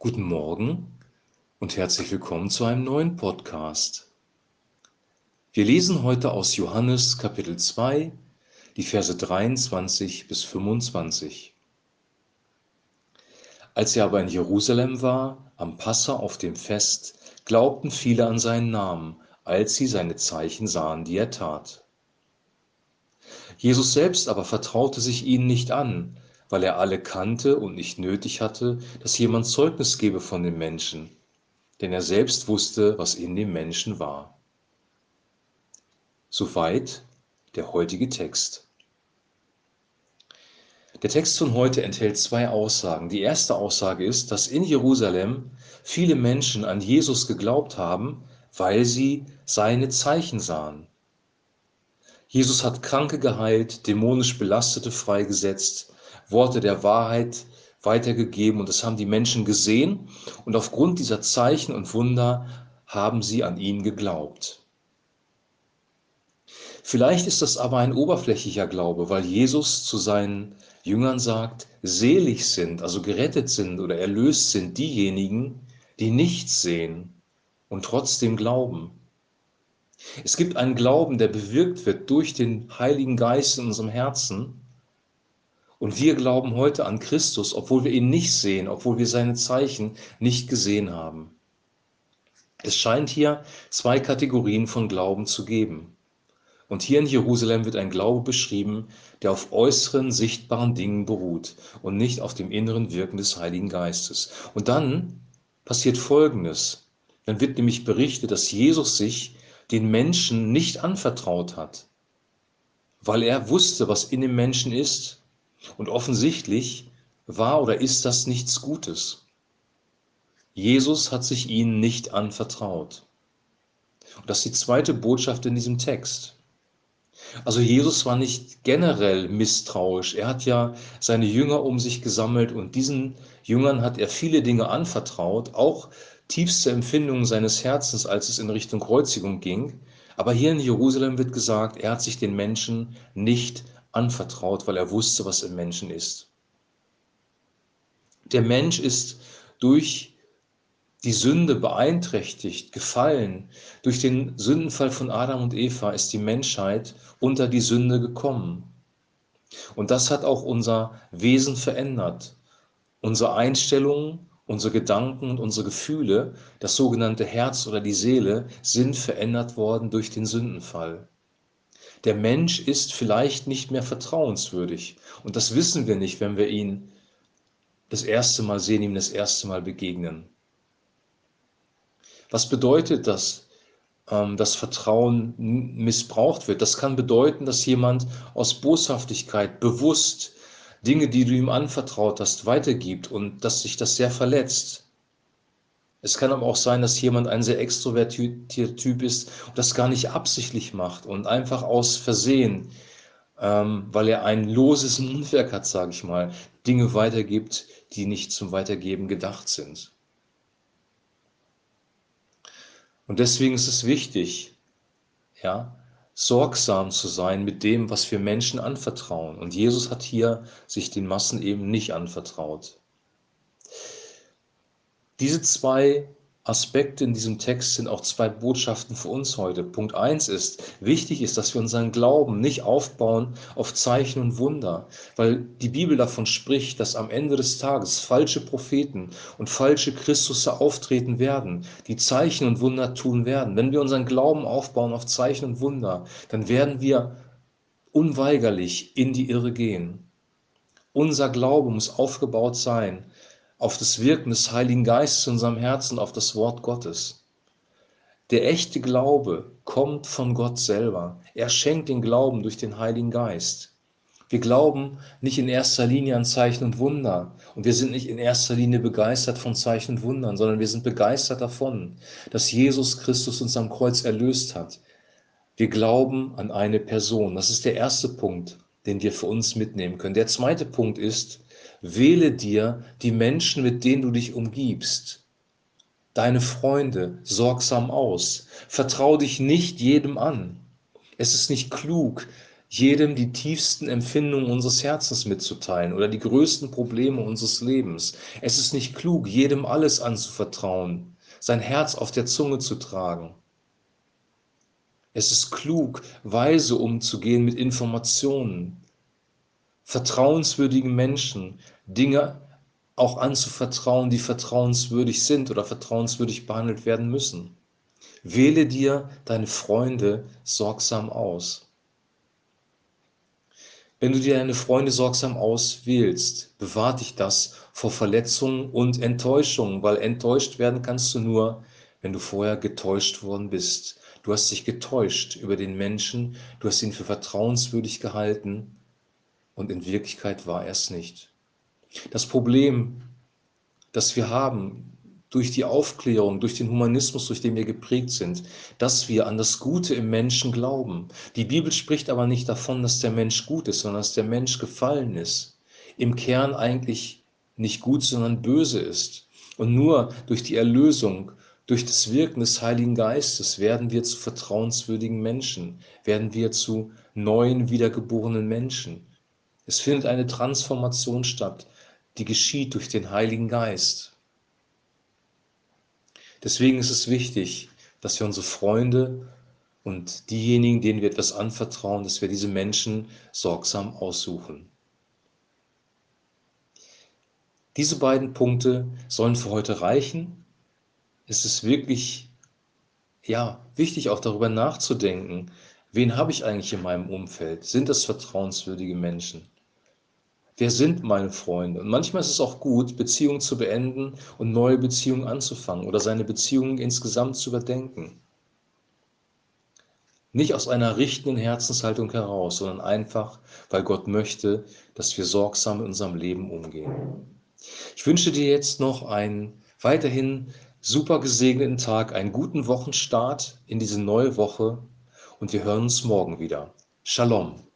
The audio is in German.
Guten Morgen und herzlich willkommen zu einem neuen Podcast. Wir lesen heute aus Johannes Kapitel 2, die Verse 23 bis 25. Als er aber in Jerusalem war, am Passa auf dem Fest, glaubten viele an seinen Namen, als sie seine Zeichen sahen, die er tat. Jesus selbst aber vertraute sich ihnen nicht an, weil er alle kannte und nicht nötig hatte, dass jemand Zeugnis gebe von dem Menschen, denn er selbst wusste, was in dem Menschen war. Soweit der heutige Text. Der Text von heute enthält zwei Aussagen. Die erste Aussage ist, dass in Jerusalem viele Menschen an Jesus geglaubt haben, weil sie seine Zeichen sahen. Jesus hat Kranke geheilt, dämonisch Belastete freigesetzt, Worte der Wahrheit weitergegeben und das haben die Menschen gesehen und aufgrund dieser Zeichen und Wunder haben sie an ihn geglaubt. Vielleicht ist das aber ein oberflächlicher Glaube, weil Jesus zu seinen Jüngern sagt, selig sind, also gerettet sind oder erlöst sind diejenigen, die nichts sehen und trotzdem glauben. Es gibt einen Glauben, der bewirkt wird durch den Heiligen Geist in unserem Herzen und wir glauben heute an Christus, obwohl wir ihn nicht sehen, obwohl wir seine Zeichen nicht gesehen haben. Es scheint hier zwei Kategorien von Glauben zu geben. Und hier in Jerusalem wird ein Glaube beschrieben, der auf äußeren, sichtbaren Dingen beruht und nicht auf dem inneren Wirken des Heiligen Geistes. Und dann passiert Folgendes. Dann wird nämlich berichtet, dass Jesus sich den Menschen nicht anvertraut hat, weil er wusste, was in dem Menschen ist und offensichtlich war oder ist das nichts Gutes. Jesus hat sich ihnen nicht anvertraut. Und das ist die zweite Botschaft in diesem Text. Also Jesus war nicht generell misstrauisch. Er hat ja seine Jünger um sich gesammelt und diesen Jüngern hat er viele Dinge anvertraut, auch tiefste Empfindungen seines Herzens, als es in Richtung Kreuzigung ging. Aber hier in Jerusalem wird gesagt, er hat sich den Menschen nicht anvertraut, weil er wusste, was im Menschen ist. Der Mensch ist durch die Sünde beeinträchtigt, gefallen. Durch den Sündenfall von Adam und Eva ist die Menschheit unter die Sünde gekommen. Und das hat auch unser Wesen verändert. Unsere Einstellungen, unsere Gedanken und unsere Gefühle, das sogenannte Herz oder die Seele, sind verändert worden durch den Sündenfall. Der Mensch ist vielleicht nicht mehr vertrauenswürdig. Und das wissen wir nicht, wenn wir ihn das erste Mal sehen, ihm das erste Mal begegnen. Was bedeutet das, ähm, dass Vertrauen missbraucht wird? Das kann bedeuten, dass jemand aus Boshaftigkeit bewusst Dinge, die du ihm anvertraut hast, weitergibt und dass sich das sehr verletzt. Es kann aber auch sein, dass jemand ein sehr extrovertierter Typ ist und das gar nicht absichtlich macht und einfach aus Versehen, ähm, weil er ein loses Mundwerk hat, sage ich mal, Dinge weitergibt, die nicht zum Weitergeben gedacht sind. Und deswegen ist es wichtig, ja, sorgsam zu sein mit dem, was wir Menschen anvertrauen. Und Jesus hat hier sich den Massen eben nicht anvertraut. Diese zwei Aspekte in diesem Text sind auch zwei Botschaften für uns heute. Punkt eins ist, wichtig ist, dass wir unseren Glauben nicht aufbauen auf Zeichen und Wunder, weil die Bibel davon spricht, dass am Ende des Tages falsche Propheten und falsche Christusse auftreten werden, die Zeichen und Wunder tun werden. Wenn wir unseren Glauben aufbauen auf Zeichen und Wunder, dann werden wir unweigerlich in die Irre gehen. Unser Glaube muss aufgebaut sein auf das Wirken des Heiligen Geistes in unserem Herzen, auf das Wort Gottes. Der echte Glaube kommt von Gott selber. Er schenkt den Glauben durch den Heiligen Geist. Wir glauben nicht in erster Linie an Zeichen und Wunder und wir sind nicht in erster Linie begeistert von Zeichen und Wundern, sondern wir sind begeistert davon, dass Jesus Christus uns am Kreuz erlöst hat. Wir glauben an eine Person. Das ist der erste Punkt, den wir für uns mitnehmen können. Der zweite Punkt ist, Wähle dir die Menschen, mit denen du dich umgibst, deine Freunde sorgsam aus. Vertrau dich nicht jedem an. Es ist nicht klug, jedem die tiefsten Empfindungen unseres Herzens mitzuteilen oder die größten Probleme unseres Lebens. Es ist nicht klug, jedem alles anzuvertrauen, sein Herz auf der Zunge zu tragen. Es ist klug, weise umzugehen mit Informationen, vertrauenswürdigen Menschen Dinge auch anzuvertrauen, die vertrauenswürdig sind oder vertrauenswürdig behandelt werden müssen. Wähle dir deine Freunde sorgsam aus. Wenn du dir deine Freunde sorgsam auswählst, bewahrt dich das vor Verletzungen und Enttäuschungen, weil enttäuscht werden kannst du nur, wenn du vorher getäuscht worden bist. Du hast dich getäuscht über den Menschen, du hast ihn für vertrauenswürdig gehalten und in Wirklichkeit war er es nicht. Das Problem, das wir haben durch die Aufklärung, durch den Humanismus, durch den wir geprägt sind, dass wir an das Gute im Menschen glauben. Die Bibel spricht aber nicht davon, dass der Mensch gut ist, sondern dass der Mensch gefallen ist. Im Kern eigentlich nicht gut, sondern böse ist. Und nur durch die Erlösung, durch das Wirken des Heiligen Geistes werden wir zu vertrauenswürdigen Menschen, werden wir zu neuen, wiedergeborenen Menschen. Es findet eine Transformation statt, die geschieht durch den Heiligen Geist. Deswegen ist es wichtig, dass wir unsere Freunde und diejenigen, denen wir etwas anvertrauen, dass wir diese Menschen sorgsam aussuchen. Diese beiden Punkte sollen für heute reichen. Es ist wirklich ja, wichtig auch darüber nachzudenken, wen habe ich eigentlich in meinem Umfeld? Sind das vertrauenswürdige Menschen? Wer sind meine Freunde? Und manchmal ist es auch gut, Beziehungen zu beenden und neue Beziehungen anzufangen oder seine Beziehungen insgesamt zu überdenken. Nicht aus einer richtenden Herzenshaltung heraus, sondern einfach, weil Gott möchte, dass wir sorgsam in unserem Leben umgehen. Ich wünsche dir jetzt noch einen weiterhin super gesegneten Tag, einen guten Wochenstart in diese neue Woche und wir hören uns morgen wieder. Shalom.